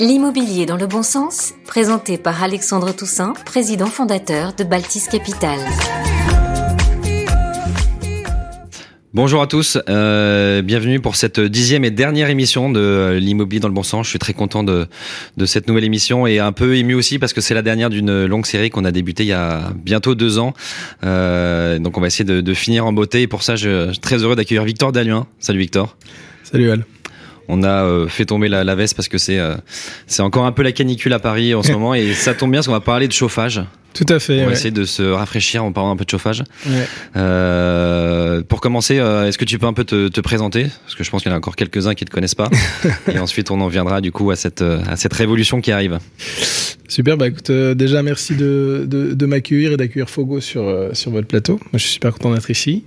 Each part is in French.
L'immobilier dans le bon sens, présenté par Alexandre Toussaint, président fondateur de Baltis Capital. Bonjour à tous, euh, bienvenue pour cette dixième et dernière émission de l'immobilier dans le bon sens. Je suis très content de, de cette nouvelle émission et un peu ému aussi parce que c'est la dernière d'une longue série qu'on a débutée il y a bientôt deux ans. Euh, donc on va essayer de, de, finir en beauté et pour ça je, suis très heureux d'accueillir Victor Daluin. Salut Victor. Salut Al on a euh, fait tomber la, la, veste parce que c'est euh, c'est encore un peu la canicule à Paris en ce moment et ça tombe bien parce qu'on va parler de chauffage. Tout à fait. On va essayer de se rafraîchir en parlant un peu de chauffage. Ouais. Euh, pour commencer, euh, est-ce que tu peux un peu te, te présenter? Parce que je pense qu'il y en a encore quelques-uns qui ne te connaissent pas. et ensuite, on en viendra du coup à cette, à cette révolution qui arrive. Super, bah écoute, euh, déjà merci de, de, de m'accueillir et d'accueillir Fogo sur, euh, sur votre plateau. Moi, je suis super content d'être ici.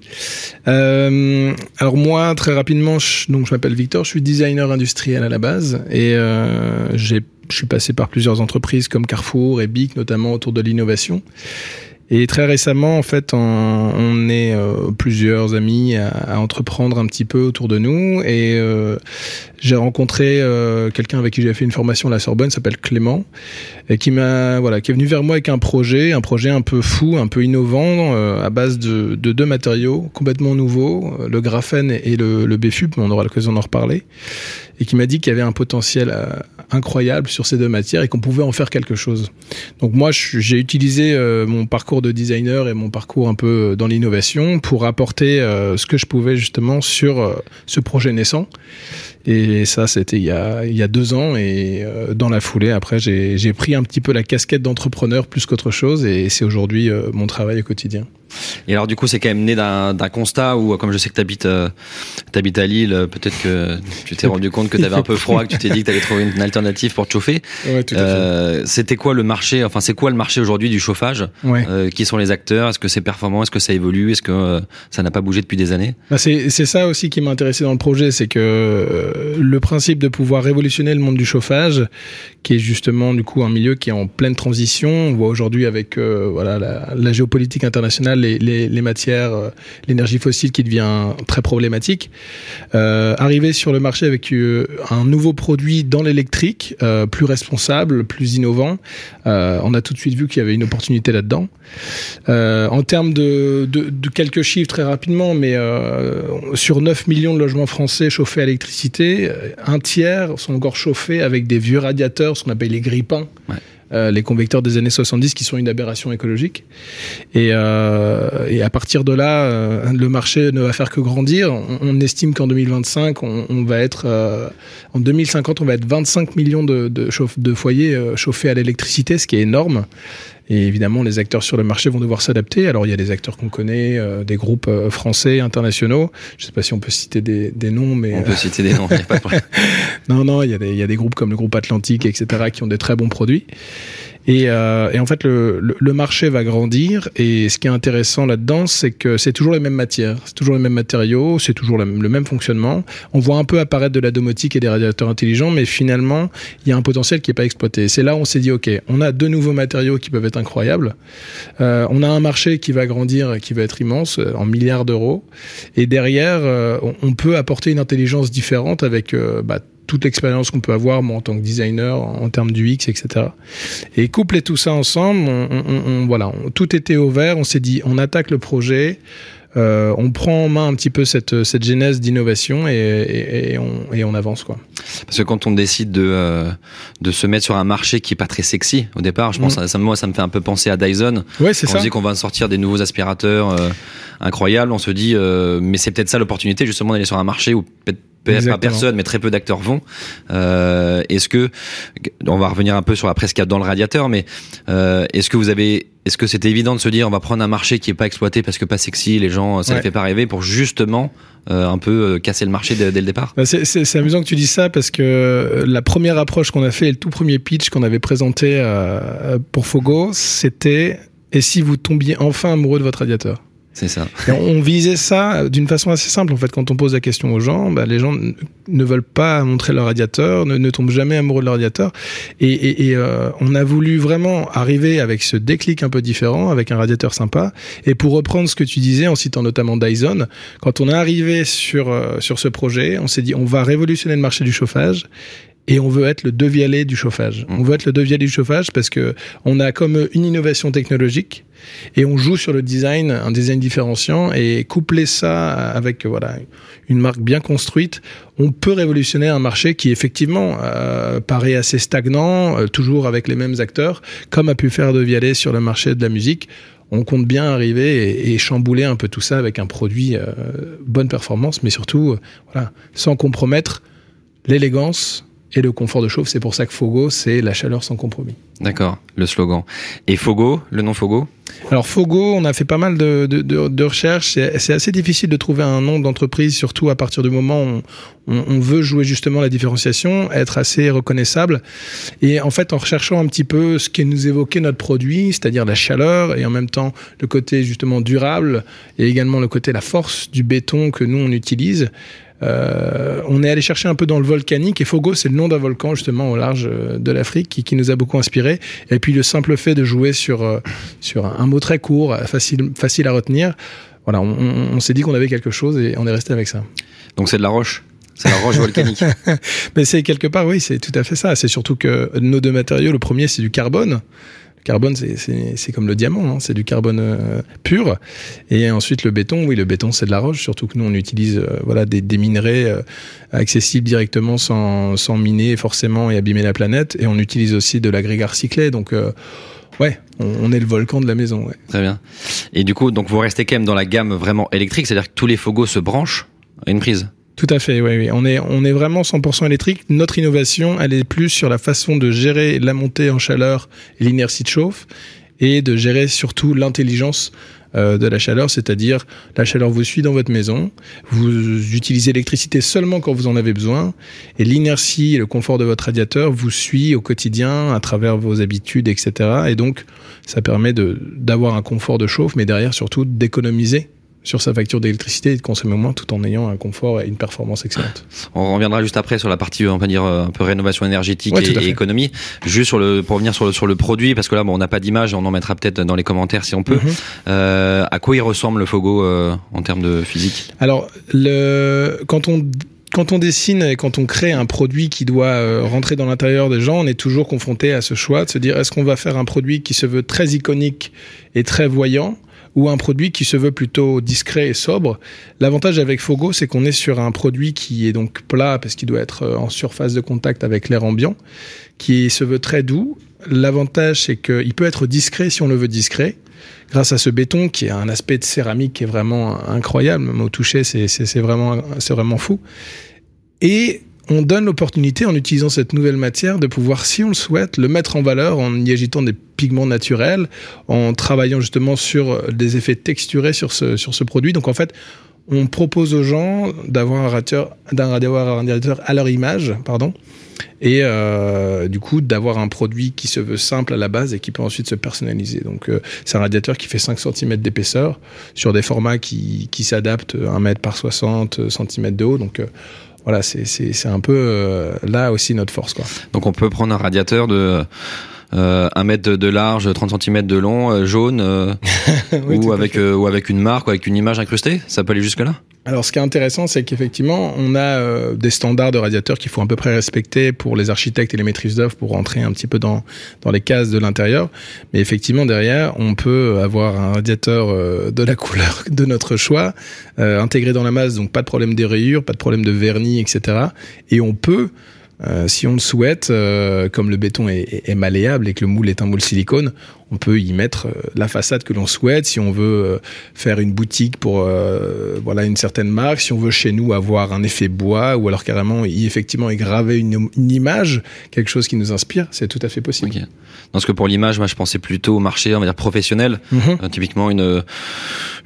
Euh, alors moi, très rapidement, je, donc je m'appelle Victor, je suis designer industriel à la base et j'ai je suis passé par plusieurs entreprises comme Carrefour et Bic, notamment autour de l'innovation. Et très récemment, en fait, on, est euh, plusieurs amis à, entreprendre un petit peu autour de nous. Et euh, j'ai rencontré euh, quelqu'un avec qui j'ai fait une formation à la Sorbonne, s'appelle Clément, et qui m'a voilà, qui est venu vers moi avec un projet, un projet un peu fou, un peu innovant, à base de, de, deux matériaux complètement nouveaux, le graphène et le, le BFUP. On aura l'occasion d'en reparler. Et qui m'a dit qu'il y avait un potentiel incroyable sur ces deux matières et qu'on pouvait en faire quelque chose. Donc moi, j'ai utilisé euh, mon parcours de designer et mon parcours un peu dans l'innovation pour apporter euh, ce que je pouvais justement sur euh, ce projet naissant. Et ça, c'était il, y a, il y a deux ans. Et euh, dans la foulée, après, j'ai pris un petit peu la casquette d'entrepreneur plus qu'autre chose. Et c'est aujourd'hui euh, mon travail au quotidien. Et alors, du coup, c'est quand même né d'un constat où, comme je sais que tu habites, euh, à Lille, peut-être que tu t'es rendu compte que tu avais un peu froid, que tu t'es dit que tu allais trouver une alternative pour te chauffer. Ouais, euh, C'était quoi le marché Enfin, c'est quoi le marché aujourd'hui du chauffage ouais. Qui sont les acteurs? Est-ce que c'est performant? Est-ce que ça évolue? Est-ce que ça n'a pas bougé depuis des années? Bah C'est ça aussi qui m'a intéressé dans le projet, c'est que le principe de pouvoir révolutionner le monde du chauffage, qui est justement du coup un milieu qui est en pleine transition. On voit aujourd'hui avec euh, voilà la, géopolitique internationale, les, matières, euh, l'énergie fossile qui devient très problématique. Euh, arriver sur le marché avec euh, un nouveau produit dans l'électrique, euh, plus responsable, plus innovant, on a tout de suite vu qu'il y avait une opportunité là-dedans. en termes de, de, de, quelques chiffres très rapidement, mais sur 9 millions de logements français chauffés à l'électricité, un tiers sont encore chauffés avec des vieux radiateurs, ce qu'on appelle les grippins. Ouais. Euh, les convecteurs des années 70 qui sont une aberration écologique. Et, euh, et à partir de là, euh, le marché ne va faire que grandir. On, on estime qu'en 2025, on, on, va être, euh, en 2050, on va être 25 millions de, de, chauffe, de foyers euh, chauffés à l'électricité, ce qui est énorme. Et évidemment, les acteurs sur le marché vont devoir s'adapter. Alors, il y a des acteurs qu'on connaît, euh, des groupes euh, français, internationaux. Je ne sais pas si on peut citer des, des noms, mais on peut citer des noms. pas de non, non, il y, a des, il y a des groupes comme le groupe Atlantique, etc., qui ont des très bons produits. Et, euh, et, en fait, le, le, le, marché va grandir. Et ce qui est intéressant là-dedans, c'est que c'est toujours les mêmes matières, c'est toujours les mêmes matériaux, c'est toujours le, le, même fonctionnement. On voit un peu apparaître de la domotique et des radiateurs intelligents, mais finalement, il y a un potentiel qui n'est pas exploité. C'est là où on s'est dit, OK, on a deux nouveaux matériaux qui peuvent être incroyables. Euh, on a un marché qui va grandir qui va être immense, en milliards d'euros. Et derrière, euh, on, on, peut apporter une intelligence différente avec euh, bah, toute l'expérience qu'on peut avoir moi, en tant que designer en, termes du X, etc. Et coupler tout ça ensemble, on, on, on voilà, tout était au vert. On s'est dit, on attaque le projet. Euh, on prend en main un petit peu cette, cette genèse d'innovation et, et, et, on, et on avance quoi. Parce que quand on décide de, euh, de se mettre sur un marché qui est pas très sexy au départ, je pense, mmh. ça, moi ça me fait un peu penser à Dyson. Ouais, c'est ça. On dit qu'on va sortir des nouveaux aspirateurs euh, incroyables, on se dit, mais c'est peut-être ça l'opportunité justement d'aller sur un marché où peut-être pas personne, mais très peu d'acteurs vont. Euh, est-ce que, on va revenir un peu sur la presse qu'il y a dans le radiateur, mais euh, est-ce que vous avez, est-ce que c'était évident de se dire, on va prendre un marché qui est pas exploité parce que pas sexy, les gens, ça ne ouais. fait pas rêver, pour justement euh, un peu casser le marché dès, dès le départ? Bah C'est amusant que tu dis ça parce que la première approche qu'on a fait, le tout premier pitch qu'on avait présenté euh, pour Fogo, c'était et si vous tombiez enfin amoureux de votre radiateur? C'est ça. On visait ça d'une façon assez simple. En fait, quand on pose la question aux gens, bah, les gens ne veulent pas montrer leur radiateur, ne, tombent jamais amoureux de leur radiateur. Et euh, on a voulu vraiment arriver avec ce déclic un peu différent, avec un radiateur sympa. Et pour reprendre ce que tu disais, en citant notamment Dyson, quand on est arrivé sur, euh, sur ce projet, on s'est dit on va révolutionner le marché du chauffage et on veut être le devialet du chauffage. Mmh. On veut être le devialet du chauffage parce que on a comme une innovation technologique et on joue sur le design, un design différenciant et coupler ça avec voilà une marque bien construite, on peut révolutionner un marché qui effectivement euh, paraît assez stagnant, euh, toujours avec les mêmes acteurs, comme a pu faire De sur le marché de la musique. On compte bien arriver et, chambouler un peu tout ça avec un produit euh, bonne performance, mais surtout voilà sans compromettre l'élégance et le confort de chauffe. C'est pour ça que Fogo, c'est la chaleur sans compromis. D'accord, le slogan. Et Fogo, le nom Fogo? Alors Fogo, on a fait pas mal de, de, de, recherches. C'est assez difficile de trouver un nom d'entreprise, surtout à partir du moment où on, on, veut jouer justement la différenciation, être assez reconnaissable. Et en fait, en recherchant un petit peu ce qui nous évoquait notre produit, c'est-à-dire la chaleur et en même temps le côté justement durable et également le côté la force du béton que nous on utilise, euh, on est allé chercher un peu dans le volcanique et Fogo, c'est le nom d'un volcan justement au large euh, de l'Afrique qui, nous a beaucoup inspiré. Et puis le simple fait de jouer sur euh, sur un mot très court, facile facile à retenir. Voilà, on, s'est dit qu'on avait quelque chose et on est resté avec ça. Donc c'est de la roche. C'est la roche volcanique. Mais c'est quelque part, oui, c'est tout à fait ça. C'est surtout que nos deux matériaux, le premier, c'est du carbone carbone, c'est comme le diamant, hein. c'est du carbone euh, pur. Et ensuite le béton, oui, le béton c'est de la roche, surtout que nous on utilise euh, voilà des, minerais euh, accessibles directement sans, sans miner forcément et abîmer la planète. Et on utilise aussi de l'agrégat recyclé, donc Ouais, on, est le volcan de la maison. Ouais. Très bien. Et du coup, donc vous restez quand même dans la gamme vraiment électrique, c'est-à-dire que tous les fogos se branchent à une prise? Tout à fait, oui, oui. On est, on est vraiment 100% électrique. Notre innovation, elle est plus sur la façon de gérer la montée en chaleur et l'inertie de chauffe et de gérer surtout l'intelligence euh, de la chaleur, c'est-à-dire la chaleur vous suit dans votre maison, vous utilisez l'électricité seulement quand vous en avez besoin, et l'inertie et le confort de votre radiateur vous suit au quotidien à travers vos habitudes, etc. Et donc, ça permet d'avoir un confort de chauffe, mais derrière surtout d'économiser sur sa facture d'électricité et de consommer moins tout en ayant un confort et une performance excellente. On reviendra juste après sur la partie on va dire un peu rénovation énergétique et, économie. Juste sur le pour revenir sur le sur le produit parce que là bon, on n'a pas d'image on en mettra peut-être dans les commentaires si on peut. Mhm. euh, à quoi il ressemble le Fogo euh, en termes de physique? Alors le quand on quand on dessine et quand on crée un produit qui doit euh, rentrer dans l'intérieur des gens, on est toujours confronté à ce choix de se dire est-ce qu'on va faire un produit qui se veut très iconique et très voyant? Ou un produit qui se veut plutôt discret et sobre. L'avantage avec Fogo, c'est qu'on est sur un produit qui est donc plat parce qu'il doit être euh, en surface de contact avec l'air ambiant, qui se veut très doux. L'avantage, c'est qu'il peut être discret si on le veut discret grâce à ce béton qui a un aspect de céramique qui est vraiment incroyable. Même au toucher, c'est vraiment, c'est vraiment fou. Et on donne l'opportunité, en utilisant cette nouvelle matière, de pouvoir, si on le souhaite, le mettre en valeur en y agitant des pigments naturels, en travaillant justement sur des effets texturés sur ce, sur ce produit. Donc en fait, on propose aux gens d'avoir un radiateur, radiateur à leur image, pardon, et euh, du coup d'avoir un produit qui se veut simple à la base et qui peut ensuite se personnaliser. Donc euh, c'est un radiateur qui fait 5 cm d'épaisseur sur des formats qui, qui s'adaptent 1 mètre par 60 cm de haut. Donc euh, voilà, c'est un peu euh, là aussi notre force. Quoi. Donc on peut prendre un radiateur de euh, un mètre de large, 30 cm de long, euh, jaune, euh, ou avec ou avec une marque, ou avec une image incrustée. Ça peut aller jusque là. Alors, ce qui est intéressant, c'est qu'effectivement, on a des standards de radiateurs qu'il faut à peu près respecter pour les architectes et les maîtrises d'œuvre pour rentrer un petit peu dans dans les cases de l'intérieur. Mais effectivement, derrière, on peut avoir un radiateur de la couleur de notre choix intégré dans la masse, donc pas de problème de rayures, pas de problème de vernis, etc. Et on peut euh, si on le souhaite, euh, comme le béton est, est, malléable et que le moule est un moule silicone, on peut y mettre euh, la façade que l'on souhaite. Si on veut faire une boutique pour voilà une certaine marque, si on veut chez nous avoir un effet bois ou alors carrément y effectivement y graver une, image, quelque chose qui nous inspire, c'est tout à fait possible. Okay. Dans ce que pour l'image, moi je pensais plutôt au marché, on va dire professionnel, mhm. typiquement une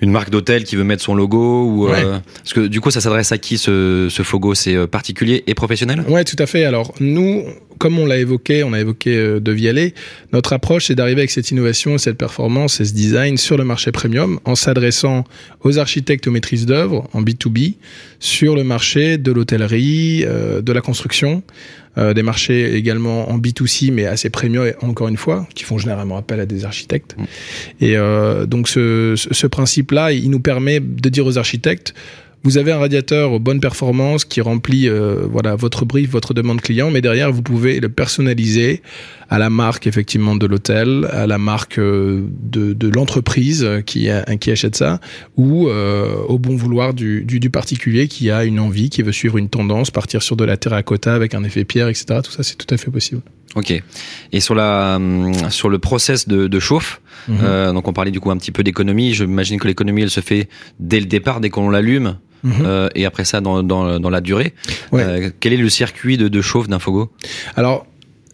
une marque d'hôtel qui veut mettre son logo ou parce que du coup ça s'adresse à qui ce, ce Fogo, c'est particulier et professionnel? Ouais, tout à fait. Alors nous, comme on l'a évoqué, on a évoqué euh, De Vialet, notre approche c'est d'arriver avec cette innovation, cette performance et ce design sur le marché premium en s'adressant aux architectes, aux maîtrises d'œuvre en B2B sur le marché de l'hôtellerie, euh, de la construction, euh, des marchés également en B2C mais assez premium encore une fois, qui font généralement appel à des architectes. Mm. Et donc ce, ce principe-là, il nous permet de dire aux architectes Vous avez un radiateur aux bonnes performances qui remplit euh, voilà votre brief, votre demande client, mais derrière vous pouvez le personnaliser à la marque effectivement de l'hôtel, à la marque euh, de, de l'entreprise qui, qui achète ça, ou euh, au bon vouloir du, du, du, particulier qui a une envie, qui veut suivre une tendance, partir sur de la terracotta avec un effet pierre, etc. Tout ça c'est tout à fait possible. Ok. Et sur la hum, sur le process de, de chauffe, mhm. euh, donc on parlait du coup un petit peu d'économie. Je m'imagine que l'économie elle se fait dès le départ, dès qu'on l'allume. Mhm. Euh, et après ça dans, dans, dans la durée. Euh, quel est le circuit de, de chauffe d'un Fogo? Alors,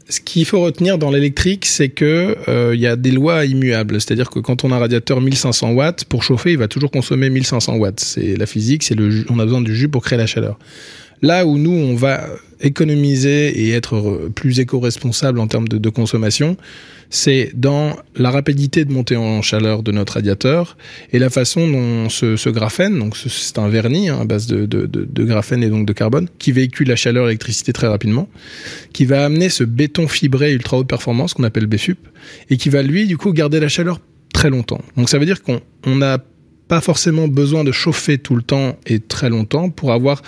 ce qu'il faut retenir dans l'électrique, c'est que euh, il y a des lois immuables. C'est-à-dire que quand on a un radiateur 1500 watts, pour chauffer, il va toujours consommer 1500 watts. C'est la physique, c'est le, on a besoin du jus pour créer la chaleur. Là où nous, on va économiser et être plus éco-responsable en termes de, consommation, c'est dans la rapidité de montée en chaleur de notre radiateur et la façon dont ce, graphène, donc c'est un vernis hein, à base de, de, de, graphène et donc de carbone, qui véhicule la chaleur et l'électricité très rapidement, qui va amener ce béton fibré ultra haute performance qu'on appelle BFUP et qui va lui du coup garder la chaleur très longtemps. Donc ça veut dire qu'on n'a pas forcément besoin de chauffer tout le temps et très longtemps pour avoir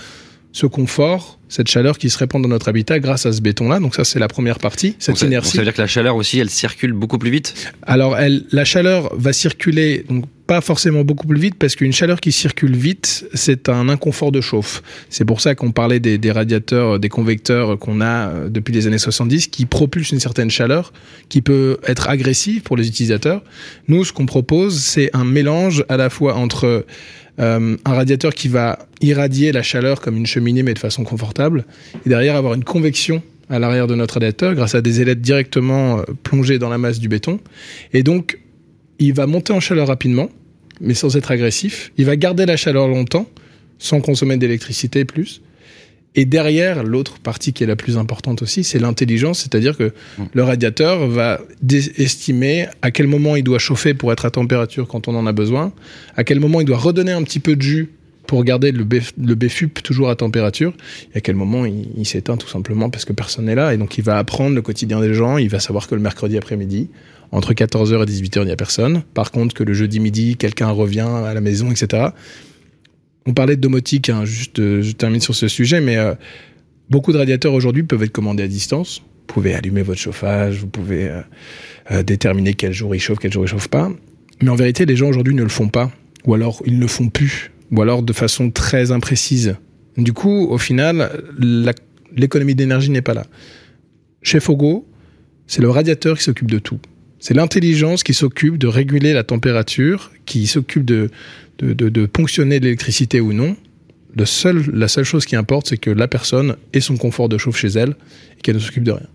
ce confort, cette chaleur qui se répand dans notre habitat grâce à ce béton-là. Donc ça, c'est la première partie, cette donc inertie. Ça, ça veut dire que la chaleur aussi, elle circule beaucoup plus vite? Alors, elle, la chaleur va circuler, donc pas forcément beaucoup plus vite, parce qu'une chaleur qui circule vite, c'est un inconfort de chauffe. C'est pour ça qu'on parlait des, radiateurs, des convecteurs qu'on a euh, depuis les années 70, qui propulsent une certaine chaleur, qui peut être agressive pour les utilisateurs. Nous, ce qu'on propose, c'est un mélange à la fois entre euh, un radiateur qui va irradier la chaleur comme une cheminée mais de façon confortable et derrière avoir une convection à l'arrière de notre radiateur grâce à des ailettes directement euh, plongées dans la masse du béton et donc il va monter en chaleur rapidement mais sans être agressif il va garder la chaleur longtemps sans consommer d'électricité plus et derrière, l'autre partie qui est la plus importante aussi, c'est l'intelligence, c'est-à-dire que mmh. le radiateur va estimer à quel moment il doit chauffer pour être à température quand on en a besoin, à quel moment il doit redonner un petit peu de jus pour garder le, BF, le BFUP toujours à température, et à quel moment il, il s'éteint tout simplement parce que personne n'est là, et donc il va apprendre le quotidien des gens, il va savoir que le mercredi après-midi, entre 14h et 18h, il n'y a personne. Par contre, que le jeudi midi, quelqu'un revient à la maison, etc on parlait de domotique, hein, juste, euh, je termine sur ce sujet, mais euh, beaucoup de radiateurs aujourd'hui peuvent être commandés à distance. Vous pouvez allumer votre chauffage, vous pouvez euh, déterminer quel jour il chauffe, quel jour il chauffe pas. Mais en vérité, les gens aujourd'hui ne le font pas, ou alors ils ne le font plus, ou alors de façon très imprécise. Du coup, au final, l'économie d'énergie n'est pas là. Chez Fogo, c'est le radiateur qui s'occupe de tout. C'est l'intelligence qui s'occupe de réguler la température, qui s'occupe de, de, de, de ponctionner l'électricité ou non. Le seul, la seule chose qui importe, c'est que la personne ait son confort de chauffe chez elle et qu'elle ne s'occupe de rien.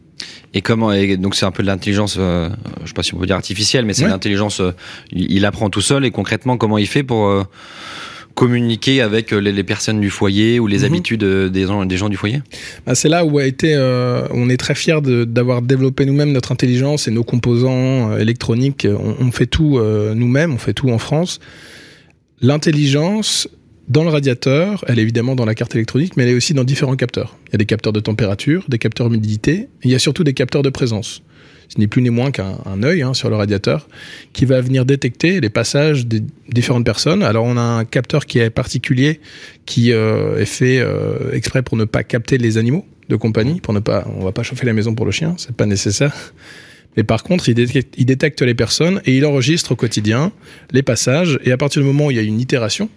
Et comment et donc c'est un peu de l'intelligence, euh, je sais pas si on peut dire artificielle, mais c'est ouais. l'intelligence. Euh, il apprend tout seul et concrètement comment il fait pour euh, communiquer avec les, les, personnes du foyer ou les mmh. habitudes des gens, des gens du foyer? Bah C'est là où a été, euh, on est très fiers d'avoir développé nous-mêmes notre intelligence et nos composants euh, électroniques. On, on, fait tout euh, nous-mêmes, on fait tout en France. L'intelligence dans le radiateur, elle est évidemment dans la carte électronique, mais elle est aussi dans différents capteurs. Il y a des capteurs de température, des capteurs d'humidité, il y a surtout des capteurs de présence. Ce n'est plus ni moins qu'un œil hein, sur le radiateur qui va venir détecter les passages des différentes personnes. Alors on a un capteur qui est particulier, qui euh, est fait euh, exprès pour ne pas capter les animaux de compagnie, pour ne pas, on va pas chauffer la maison pour le chien, c'est pas nécessaire. Mais par contre, il détecte, il détecte les personnes et il enregistre au quotidien les passages. Et à partir du moment où il y a une itération,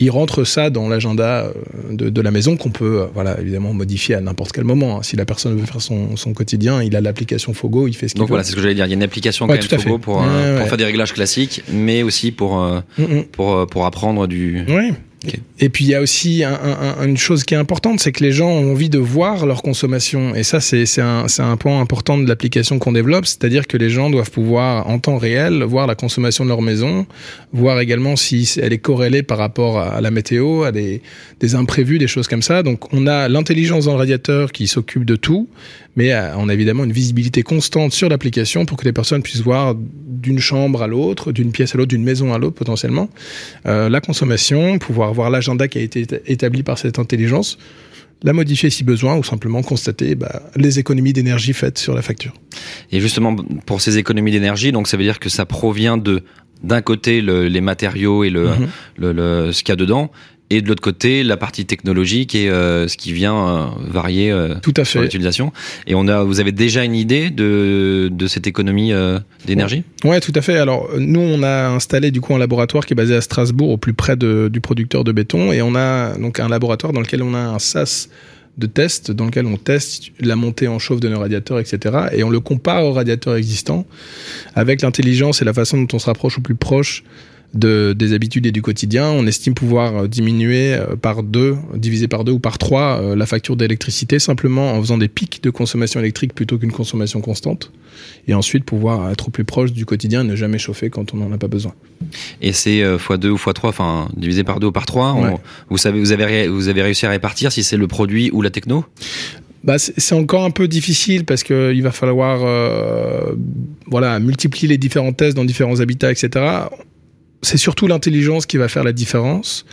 il rentre ça dans l'agenda euh, de, de, la maison qu'on peut, euh, voilà, évidemment modifier à n'importe quel moment. Hein. Si la personne veut faire son, son quotidien, il a l'application Fogo, il fait ce qu'il Donc veut. voilà, c'est ce que j'allais dire. Il y a une application ouais, quand même Fogo pour, euh, ouais, pour faire des réglages classiques, mais aussi pour euh, mm -hmm. pour pour apprendre du. Oui. Et puis il y a aussi un, un, une chose qui est importante, c'est que les gens ont envie de voir leur consommation. Et ça, c'est un, un point important de l'application qu'on développe, c'est-à-dire que les gens doivent pouvoir en temps réel voir la consommation de leur maison, voir également si elle est corrélée par rapport à la météo, à des, imprévus, des choses comme ça. Donc on a l'intelligence dans le radiateur qui s'occupe de tout, mais on a évidemment une visibilité constante sur l'application pour que les personnes puissent voir d'une chambre à l'autre, d'une pièce à l'autre, d'une maison à l'autre potentiellement, euh, la consommation, pouvoir voir l'agenda qui a été établi par cette intelligence, la modifier si besoin ou simplement constater bah, les économies d'énergie faites sur la facture. Et justement, pour ces économies d'énergie, donc ça veut dire que ça provient de d'un côté le, les matériaux et le, mmh. le, le ce qu'il y a dedans et de l'autre côté la partie technologique et ce qui vient varier tout à fait l'utilisation. Et on a, vous avez déjà une idée de, de cette économie d'énergie? Ouais, tout à fait. Alors nous, on a installé du coup un laboratoire qui est basé à Strasbourg, au plus près de, du producteur de béton, et on a donc un laboratoire dans lequel on a un SAS de test dans lequel on teste la montée en chauffe de nos radiateurs, etc. Et on le compare aux radiateurs existants avec l'intelligence et la façon dont on se rapproche au plus proche de, des habitudes et du quotidien, on estime pouvoir euh, diminuer euh, par deux, diviser par deux ou par trois euh, la facture d'électricité simplement en faisant des pics de consommation électrique plutôt qu'une consommation constante. Et ensuite pouvoir être au plus proche du quotidien et ne jamais chauffer quand on n'en a pas besoin. Et c'est x2 ou x3, enfin divisé par deux ou par trois. vous savez, vous avez, vous avez réussi à répartir si c'est le produit ou la techno? Bah, c'est encore un peu difficile parce qu'il va falloir voilà multiplier les différents tests dans différents habitats, etc c'est surtout l'intelligence qui va faire la différence.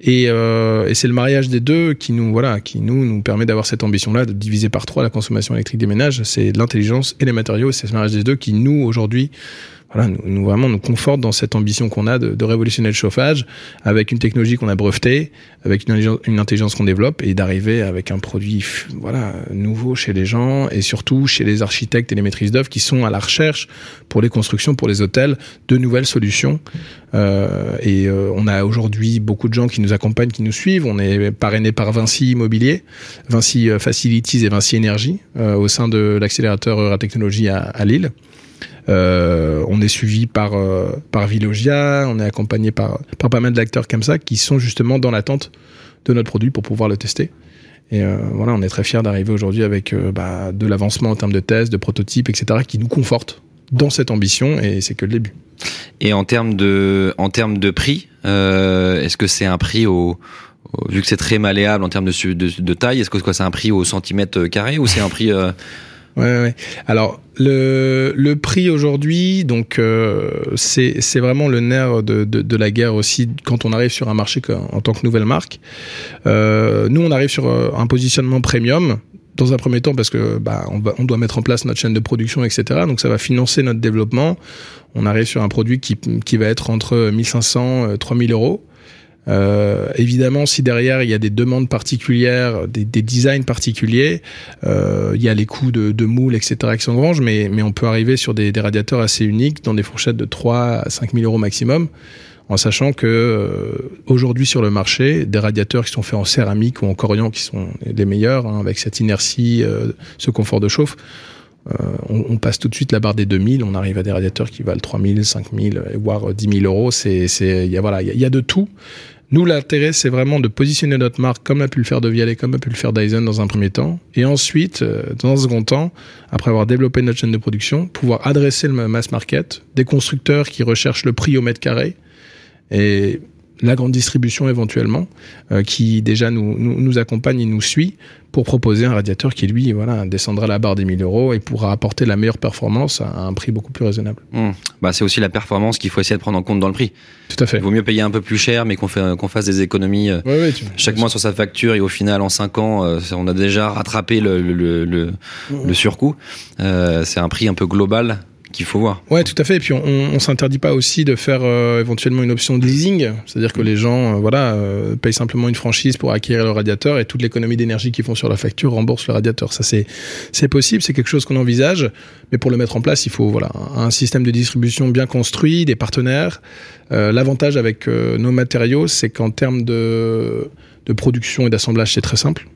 Et, euh, et c'est le mariage des deux qui nous, voilà, qui nous, nous permet d'avoir cette ambition-là de diviser par trois la consommation électrique des ménages. C'est l'intelligence et les matériaux. C'est ce mariage des deux qui nous, aujourd'hui, voilà, nous, vraiment nous conforte dans cette ambition qu'on a de, de, révolutionner le chauffage avec une technologie qu'on a brevetée, avec une, une intelligence qu'on développe et d'arriver avec un produit voilà nouveau chez les gens et surtout chez les architectes et les maîtrises d'œuvre qui sont à la recherche pour les constructions, pour les hôtels, de nouvelles solutions. Euh, et euh, on a aujourd'hui beaucoup de gens qui nous accompagnent, qui nous suivent. On est parrainé par Vinci Immobilier, Vinci euh, Facilities et Vinci Énergie euh, au sein de l'accélérateur Euratechnologie à, à Lille. Euh, on est suivi par euh, par Vilogia, on est accompagné par par pas mal d'acteurs comme ça qui sont justement dans l'attente de notre produit pour pouvoir le tester. Et euh, voilà, on est très fiers d'arriver aujourd'hui avec bah, de l'avancement en termes de tests, de prototypes, etc., qui nous confortent dans cette ambition et c'est que le début. Et en termes de en termes de prix, est-ce que c'est un prix au vu que c'est très malléable en termes de, de, de taille, est-ce que c'est un prix au centimètre carré ou c'est un prix Ouais, ouais. Alors le, le prix aujourd'hui, donc euh, c'est c'est vraiment le nerf de, de, de, la guerre aussi quand on arrive sur un marché en tant que nouvelle marque. Euh, nous, on arrive sur euh, un positionnement premium dans un premier temps parce que bah, on, va, on doit mettre en place notre chaîne de production, etc. Donc ça va financer notre développement. On arrive sur un produit qui, qui va être entre 1500 et 3000 euros. Euh, évidemment, si derrière il y a des demandes particulières, des, des designs particuliers, euh, il y a les coûts de, de moules, etc. qui s'engrangent, mais, mais on peut arriver sur des, des, radiateurs assez uniques dans des fourchettes de 3 à 5 000 euros maximum en sachant que euh, aujourd'hui sur le marché, des radiateurs qui sont faits en céramique ou en corian, qui sont les meilleurs, hein, avec cette inertie, euh, ce confort de chauffe, euh, on, on, passe tout de suite la barre des 2000, on arrive à des radiateurs qui valent 3000, 5000, voire 10 000 euros. C'est, c'est, y a, voilà, il y, a de tout. Nous, l'intérêt, c'est vraiment de positionner notre marque comme a pu le faire Devialet, comme a pu le faire Dyson dans un premier temps. Et ensuite, euh, dans un second temps, après avoir développé notre chaîne de production, pouvoir adresser le mass market, des constructeurs qui recherchent le prix au mètre carré. Et la grande distribution éventuellement, euh, qui déjà nous, nous, nous, accompagne et nous suit pour proposer un radiateur qui, lui, voilà, descendra la barre des 1000 euros et pourra apporter la meilleure performance à un prix beaucoup plus raisonnable. Mmh. Bah, c'est aussi la performance qu'il faut essayer de prendre en compte dans le prix. Tout à fait. Il vaut mieux payer un peu plus cher, mais qu'on fait, qu'on fasse des économies ouais, ouais, tu... chaque mois sur sa facture et au final, en 5 ans, euh, on a déjà rattrapé le, le, le, mmh. le surcoût. Euh, c'est un prix un peu global qu'il faut voir. Ouais, tout à fait. Et puis on, on s'interdit pas aussi de faire euh, éventuellement une option de leasing, c'est-à-dire que les gens, euh, voilà, euh, payent simplement une franchise pour acquérir le radiateur et toute l'économie d'énergie qu'ils font sur la facture remboursent le radiateur. Ça c'est c'est possible, c'est quelque chose qu'on envisage, mais pour le mettre en place, il faut voilà un système de distribution bien construit, des partenaires. Euh, L'avantage avec nos matériaux, c'est qu'en termes de de production et d'assemblage, c'est très simple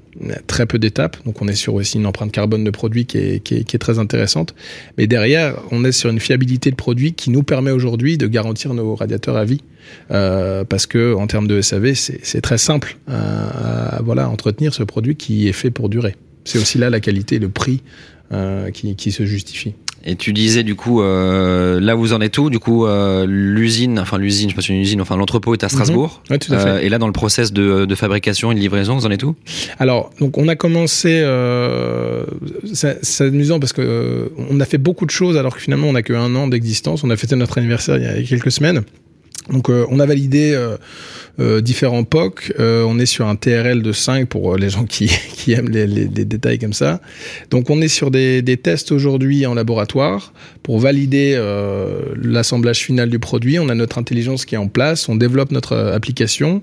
très peu d'étapes, donc on est sur aussi une empreinte carbone de produit qui est, qui, est, qui est, très intéressante. Mais derrière, on est sur une fiabilité de produit qui nous permet aujourd'hui de garantir nos radiateurs à vie, euh, parce que en termes de SAV, c'est très simple à, à, voilà entretenir ce produit qui est fait pour durer. C'est aussi là la qualité, le prix euh, qui, qui se justifie. Et tu disais du coup, euh, là vous en êtes où? Du coup, euh, l'usine, enfin l'usine, je pense une usine, enfin l'entrepôt est à Strasbourg. Mmh. Ouais, tout à fait. Euh, et là, dans le process de, de, fabrication et de livraison, vous en êtes où? Alors, donc on a commencé. Euh, c'est amusant parce que euh, on a fait beaucoup de choses alors que finalement on n'a que un an d'existence. On a fêté notre anniversaire il y a quelques semaines. Donc on a validé euh, différents POC. Euh, on est sur un TRL de 5 pour euh, les gens qui, aiment les, détails comme ça. Donc on est sur des, des tests aujourd'hui en laboratoire pour valider l'assemblage final du produit. On a notre intelligence qui est en place. On développe notre application.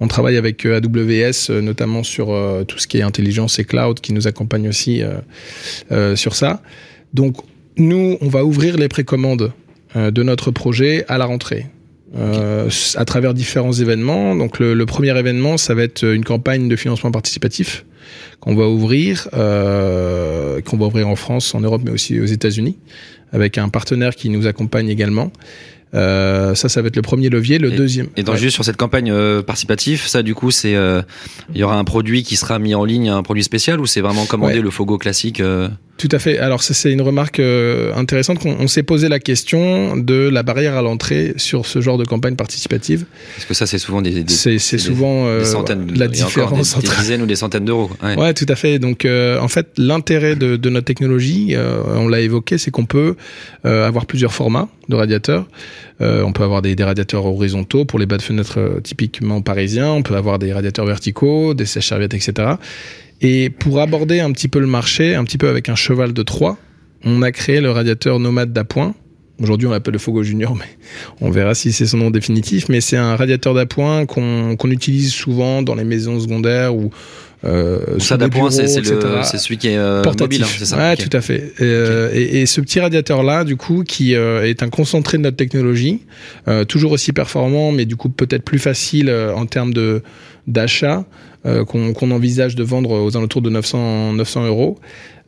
On travaille avec AWS notamment sur tout ce qui est intelligence et cloud qui nous accompagne aussi sur ça. Donc nous, on va ouvrir les précommandes de notre projet à la rentrée euh, à travers différents événements. Donc le, le, premier événement, ça va être une campagne de financement participatif qu'on va ouvrir, euh, qu'on va ouvrir en France, en Europe, mais aussi aux États-Unis, avec un partenaire qui nous accompagne également. Euh, ça, ça va être le premier levier. Le deuxième. Et donc juste sur cette campagne euh, participative, ça du coup, c'est euh, il y aura un produit qui sera mis en ligne, un produit spécial, ou c'est vraiment commandé le Fogo classique euh Tout à fait. Alors c'est une remarque euh, intéressante qu'on s'est posé la question de la barrière à l'entrée sur ce genre de campagne participative. Parce que ça, c'est souvent des, des c'est souvent des centaines, la différence des, des, dizaines ou des centaines d'euros. Ouais. ouais. tout à fait. Donc en fait, l'intérêt de, de, notre technologie, on l'a évoqué, c'est qu'on peut avoir plusieurs formats de radiateurs. Euh, on peut avoir des, radiateurs horizontaux pour les bas de fenêtre euh, typiquement parisiens. On peut avoir des radiateurs verticaux, des sèches-serviettes, etc. Et pour aborder un petit peu le marché, un petit peu avec un cheval de Troie, on a créé le radiateur nomade d'appoint. Aujourd'hui, on l'appelle le Fogo Junior, mais on verra si c'est son nom définitif. Mais c'est un radiateur d'appoint qu'on utilise souvent dans les maisons secondaires ou euh, ça d'appoint, c'est celui qui est euh, mobile, hein, c'est ça Ouais, tout à fait. Et, euh, et, et ce petit radiateur-là, du coup, qui euh, est un concentré de notre technologie, euh, toujours aussi performant, mais du coup peut-être plus facile en termes de d'achat, qu'on envisage de vendre aux alentours de 900, 900 euros.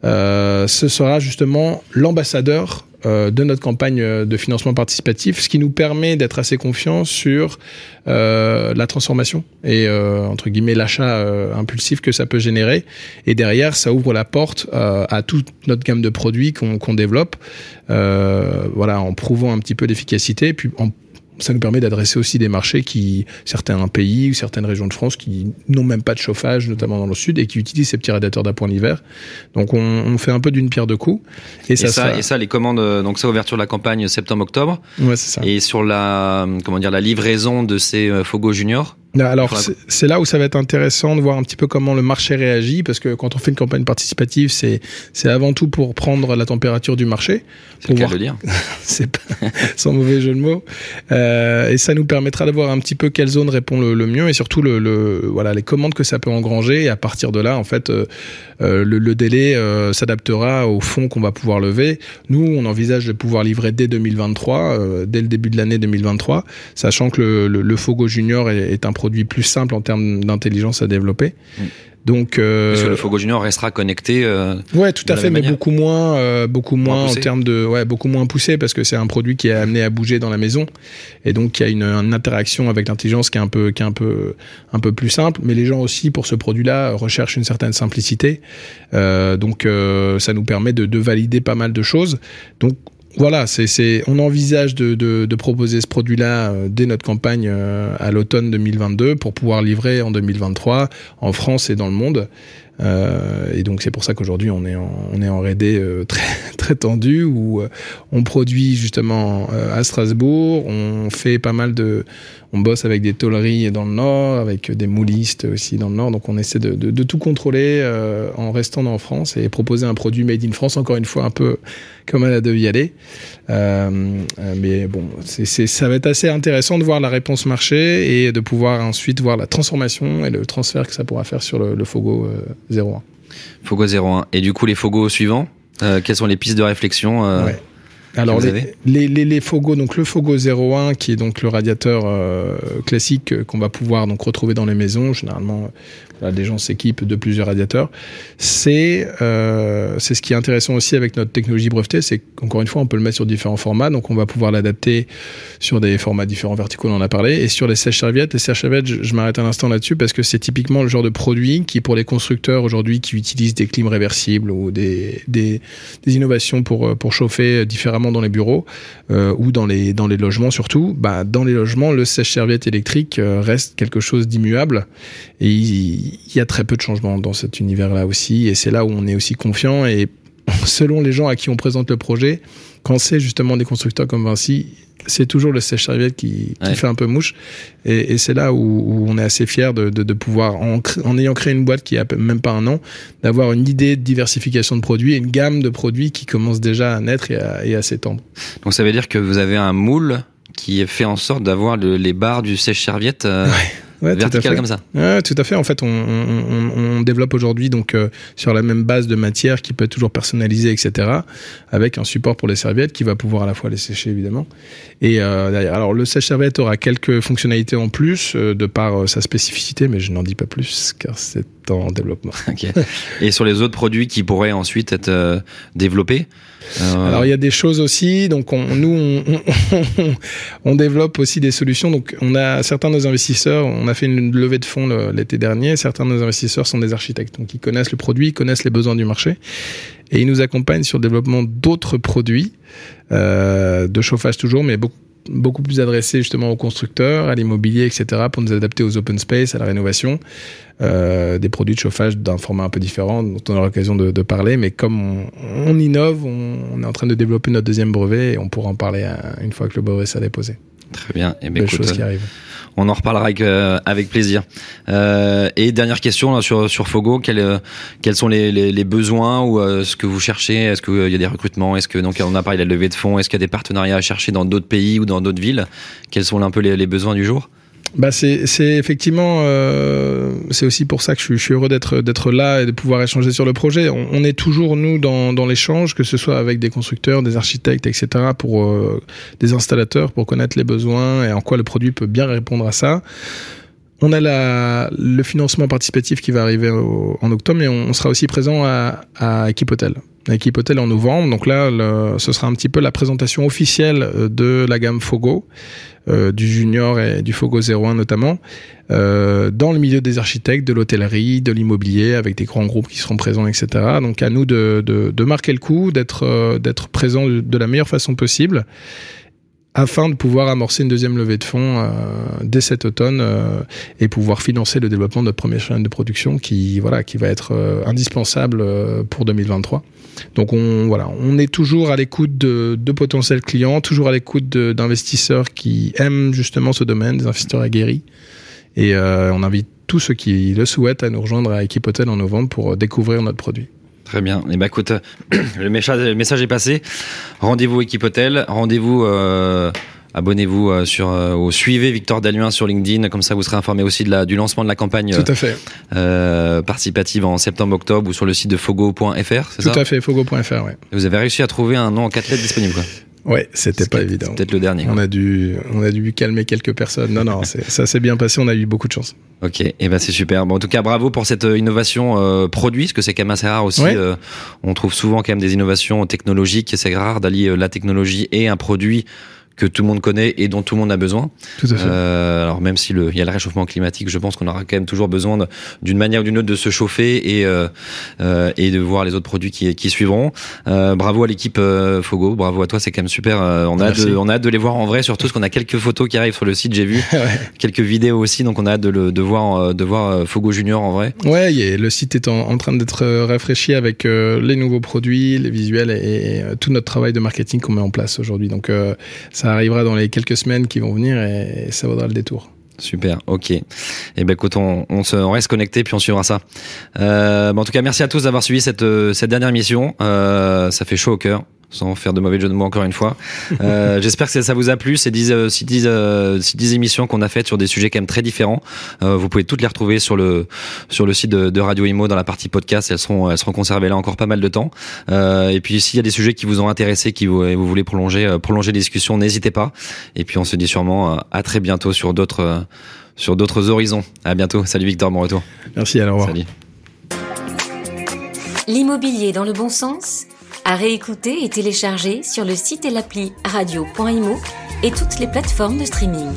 ce sera justement l'ambassadeur euh, de notre campagne de financement participatif, ce qui nous permet d'être assez confiants sur euh, la transformation et euh, entre guillemets l'achat euh, impulsif que ça peut générer. Et derrière, ça ouvre la porte euh, à toute notre gamme de produits qu'on qu'on développe, voilà, en prouvant un petit peu l'efficacité, puis en ça nous permet d'adresser aussi des marchés qui, certains pays ou certaines régions de France qui n'ont même pas de chauffage, notamment dans le sud, et qui utilisent ces petits radiateurs d'appoint l'hiver. Donc on, on, fait un peu d'une pierre deux coups. Et, ça, et ça, et ça, les commandes, euh, donc ça, ouverture de la campagne septembre-octobre. Ouais, c'est ça. Et sur la, comment dire, la livraison de ces euh, Fogo Junior alors c'est là où ça va être intéressant de voir un petit peu comment le marché réagit parce que quand on fait une campagne participative c'est c'est avant tout pour prendre la température du marché. C'est dire. c'est sans mauvais jeu de mots euh, et ça nous permettra de voir un petit peu quelle zone répond le, le mieux et surtout le, le, voilà les commandes que ça peut engranger et à partir de là en fait euh, euh, le, le, délai euh, s'adaptera au fonds qu'on va pouvoir lever. Nous on envisage de pouvoir livrer dès 2023 euh, dès le début de l'année 2023 sachant que le, le, le Fogo Junior est, est un produit plus simple en termes d'intelligence à développer. Mm. Donc, euh, Parce que le Fogo Junior restera connecté. Euh, ouais, tout à fait, mais beaucoup moins, euh, beaucoup moins, moins en termes de, ouais, beaucoup moins poussé parce que c'est un produit qui est amené à bouger dans la maison et donc qui a une, une interaction avec l'intelligence qui est un peu, qui est un peu, un peu plus simple. Mais les gens aussi pour ce produit-là recherchent une certaine simplicité. Euh, donc, euh, ça nous permet de, de valider pas mal de choses. Donc voilà, c'est, on envisage de, de, de proposer ce produit-là euh, dès notre campagne euh, à l'automne 2022 pour pouvoir livrer en 2023 en France et dans le monde. Euh, et donc c'est pour ça qu'aujourd'hui on est en, on est en R&D euh, très très tendu où euh, on produit justement euh, à Strasbourg, on fait pas mal de, on bosse avec des tôleries dans le nord, avec des moulistes aussi dans le nord, donc on essaie de, de, de tout contrôler en restant en France et proposer un produit made in France encore une fois un peu comme elle a dû y aller. mais bon, c'est, ça va être assez intéressant de voir la réponse marché et de pouvoir ensuite voir la transformation et le transfert que ça pourra faire sur le, le Fogo 01. Fogo 01. Et du coup, les Fogo suivants, euh, quelles sont les pistes de réflexion euh, ouais. Alors les, les, les, les, Fogo, donc le Fogo 01 qui est donc le radiateur euh, classique euh, qu'on va pouvoir donc retrouver dans les maisons. Généralement, voilà, des gens s'équipent de plusieurs radiateurs. C'est euh, c'est ce qui est intéressant aussi avec notre technologie brevetée, c'est qu'encore une fois, on peut le mettre sur différents formats, donc on va pouvoir l'adapter sur des formats différents verticaux, on en a parlé, et sur les sèches-serviettes. Les sèches-serviettes, je, je m'arrête un instant là-dessus parce que c'est typiquement le genre de produit qui, pour les constructeurs aujourd'hui, qui utilisent des clims réversibles ou des, des, des innovations pour pour chauffer différemment dans les bureaux euh, ou dans les, dans les logements surtout, bah, dans les logements, le sèche-serviette électrique euh, reste quelque chose d'immuable. Et il, il, y a très peu de changements dans cet univers-là aussi et c'est là où on est aussi confiant et selon les gens à qui on présente le projet, quand c'est justement des constructeurs comme Vinci, c'est toujours le sèche-serviette qui, qui fait un peu mouche. Et, et c'est là où, où, on est assez fier de, de, de pouvoir, en, en, ayant créé une boîte qui a même pas un an, d'avoir une idée de diversification de produits et une gamme de produits qui commence déjà à naître et à, et à s'étendre. Donc ça veut dire que vous avez un moule qui fait en sorte d'avoir les barres du sèche-serviette euh, ouais, vertical comme ça. Ouais, tout à fait. En fait, on, on, on développe aujourd'hui donc euh, sur la même base de matière qui peut être toujours personnalisée, etc. Avec un support pour les serviettes qui va pouvoir à la fois les sécher évidemment. Et euh, derrière, alors le sèche-serviette aura quelques fonctionnalités en plus euh, de par sa spécificité, mais je n'en dis pas plus car c'est en développement. Okay. Et sur les autres produits qui pourraient ensuite être euh, euh... Alors il y a des choses aussi. Donc on, nous on, développe aussi des solutions. Donc on a certains de nos investisseurs. On a fait une levée de fonds l'été dernier. Certains de nos investisseurs sont des architectes, donc ils connaissent le produit, ils connaissent les besoins du marché, et ils nous accompagnent sur le développement d'autres produits euh, de chauffage toujours, mais beaucoup beaucoup plus adressé justement aux constructeurs, à l'immobilier, etc., pour nous adapter aux open space, à la rénovation, euh, des produits de chauffage d'un format un peu différent, dont on aura l'occasion de, de, parler. Mais comme on, on innove, on, on, est en train de développer notre deuxième brevet et on pourra en parler à, une fois que le brevet sera déposé. Très bien. Et bien, écoute, choses qui arrivent on en reparlera avec, euh, avec plaisir. Euh, et dernière question là, sur, sur Fogo, quels, quels sont les, les, les besoins ou euh, ce que vous cherchez? Est-ce qu'il y a des recrutements? Est-ce que donc on a parlé de la levée de fonds. Est-ce qu'il y a des partenariats à chercher dans d'autres pays ou dans d'autres villes? Quels sont un peu les, les besoins du jour? Bah c'est effectivement euh, c'est aussi pour ça que je suis, heureux d'être d'être là et de pouvoir échanger sur le projet. On, on est toujours nous dans, dans l'échange, que ce soit avec des constructeurs, des architectes, etc. pour euh, des installateurs pour connaître les besoins et en quoi le produit peut bien répondre à ça. On a la, le financement participatif qui va arriver en octobre, mais on, sera aussi présent à, à Equipotel. À Equipotel en novembre. Donc là, le, ce sera un petit peu la présentation officielle de la gamme Fogo euh, du junior et du Fogo 01 notamment, euh, dans le milieu des architectes, de l'hôtellerie, de l'immobilier, avec des grands groupes qui seront présents, etc. Donc à nous de, marquer le coup, d'être euh, d'être de, la meilleure façon possible afin de pouvoir amorcer une deuxième levée de fonds euh, dès cet automne euh, et pouvoir financer le développement de notre première chaîne de production qui voilà qui va être euh, indispensable pour 2023. Donc on voilà, on est toujours à l'écoute de, de, potentiels clients, toujours à l'écoute d'investisseurs qui aiment justement ce domaine, des investisseurs aguerris. Et on invite tous ceux qui le souhaitent à nous rejoindre à Equipotel en novembre pour découvrir notre produit. Très bien. Et eh ben écoute, le message, le message est passé. Rendez-vous équipe hôtel. Rendez-vous. Euh, Abonnez-vous euh, sur euh, ou suivez Victor Daluin sur LinkedIn, comme ça vous serez informé aussi de la, du lancement de la campagne Tout à fait. Participative en septembre-octobre ou sur le site de fogo.fr, c'est ça Tout à fait, fogo.fr, ouais. vous avez réussi à trouver un nom en quatre lettres disponible, quoi. Ouais, c'était pas évident. Peut-être le dernier. On a dû, on a dû calmer quelques personnes. Non, non, ça s'est bien passé. On a eu beaucoup de chance. Ok, et eh ben c'est super. Bon, en tout cas, bravo pour cette innovation euh, produit, parce que c'est quand même assez rare aussi. Ouais. Euh, on trouve souvent quand même des innovations technologiques. C'est rare d'allier la technologie et un produit que tout le monde connaît et dont tout le monde a besoin. Tout à fait. Euh, alors même si il y a le réchauffement climatique, je pense qu'on aura quand même toujours besoin d'une manière ou d'une autre de se chauffer et euh, euh, et de voir les autres produits qui, qui suivront. Bravo à l'équipe Fogo, bravo à toi, c'est quand même super. On a hâte de, on a hâte de les voir en vrai, surtout parce qu'on a quelques photos qui arrivent sur le site, j'ai vu ouais. quelques vidéos aussi, donc on a hâte de, le, de voir de voir Fogo Junior en vrai. Ouais, a, le site est en, en train d'être rafraîchi avec les nouveaux produits, les visuels et, et tout notre travail de marketing qu'on met en place aujourd'hui. Donc ça arrivera dans les quelques semaines qui vont venir et, ça vaudra le détour. Super, ok. Et eh ben écoute, on, on, se, on reste connecté puis on suivra ça. Euh, en tout cas, merci à tous d'avoir suivi cette, cette dernière mission. Euh, ça fait chaud au cœur sans faire de mauvais jeu de mots encore une fois. Euh, J'espère que ça vous a plu, ces 10, ces 10, euh, ces 10 émissions qu'on a faites sur des sujets quand même très différents. Euh, vous pouvez toutes les retrouver sur le, sur le site de, de, Radio Imo dans la partie podcast. Elles seront, elles seront conservées là encore pas mal de temps. Euh, et puis s'il y a des sujets qui vous ont intéressé, qui vous, vous voulez prolonger, euh, prolonger les discussions, n'hésitez pas. Et puis on se dit sûrement euh, à très bientôt sur d'autres sur d'autres horizons. À bientôt. Salut Victor, bon retour. Merci, à au revoir. Salut. L'immobilier dans le bon sens à réécouter et télécharger sur le site et l'appli radio.imo et toutes les plateformes de streaming.